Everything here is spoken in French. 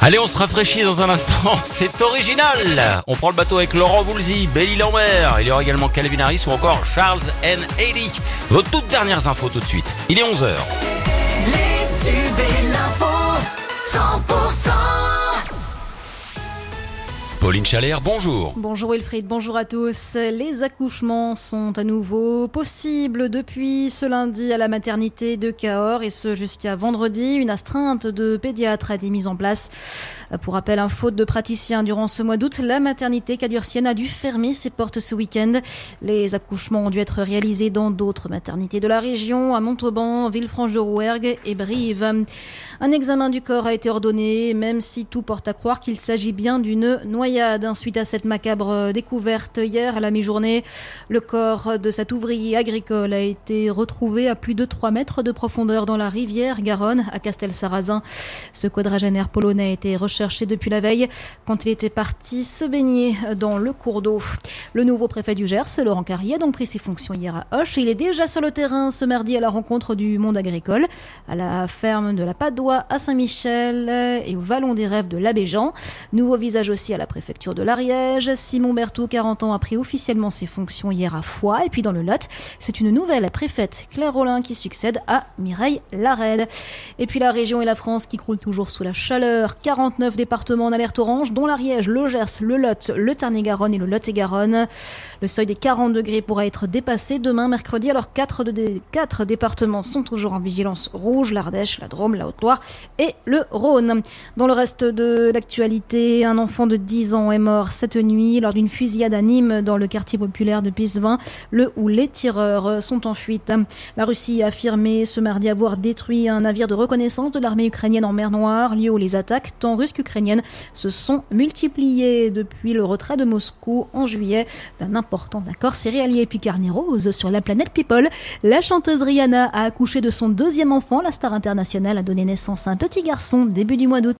Allez, on se rafraîchit dans un instant. C'est original. On prend le bateau avec Laurent Voulzy, Belly Lambert. Il y aura également Calvin Harris ou encore Charles N. Eddie. Vos toutes dernières infos tout de suite. Il est 11h. Les tubes et l'info 100% Pauline Chalère, bonjour. Bonjour Wilfried, bonjour à tous. Les accouchements sont à nouveau possibles depuis ce lundi à la maternité de Cahors et ce jusqu'à vendredi. Une astreinte de pédiatre a été mise en place. Pour rappel, un faute de praticien durant ce mois d'août, la maternité cadurcienne a dû fermer ses portes ce week-end. Les accouchements ont dû être réalisés dans d'autres maternités de la région, à Montauban, Villefranche-de-Rouergue et Brive. Un examen du corps a été ordonné, même si tout porte à croire qu'il s'agit bien d'une noyade. Suite à cette macabre découverte hier à la mi-journée, le corps de cet ouvrier agricole a été retrouvé à plus de 3 mètres de profondeur dans la rivière Garonne, à Castel-Sarrazin. Ce quadragénaire polonais a été recherché depuis la veille quand il était parti se baigner dans le cours d'eau. Le nouveau préfet du Gers, Laurent Carrier, a donc pris ses fonctions hier à Hoche. Il est déjà sur le terrain ce mardi à la rencontre du monde agricole, à la ferme de la Padoie à Saint-Michel et au Vallon des Rêves de l'Abbé Jean. Nouveau visage aussi à la préfecture de l'Ariège. Simon Berthoud, 40 ans, a pris officiellement ses fonctions hier à Foix. Et puis dans le Lot, c'est une nouvelle préfète, Claire Rollin, qui succède à Mireille Larède. Et puis la région et la France qui croulent toujours sous la chaleur. 49 départements en alerte orange, dont l'Ariège, le Gers, le Lot, le Tarn-et-Garonne et le Lot-et-Garonne. Le seuil des 40 degrés pourra être dépassé demain, mercredi. Alors 4, de, 4 départements sont toujours en vigilance rouge, l'Ardèche, la Drôme, la Haute-Loire et le Rhône. Dans le reste de l'actualité, un enfant de 10 ans est mort cette nuit lors d'une fusillade à Nîmes dans le quartier populaire de Pisevin, le les tireurs sont en fuite. La Russie a affirmé ce mardi avoir détruit un navire de reconnaissance de l'armée ukrainienne en mer Noire, lieu où les attaques, tant russes qu'ukrainiennes, se sont multipliées depuis le retrait de Moscou en juillet d'un important accord céréalier. Puis carnet rose sur la planète People, la chanteuse Rihanna a accouché de son deuxième enfant. La star internationale a donné naissance à un petit garçon début du mois d'août.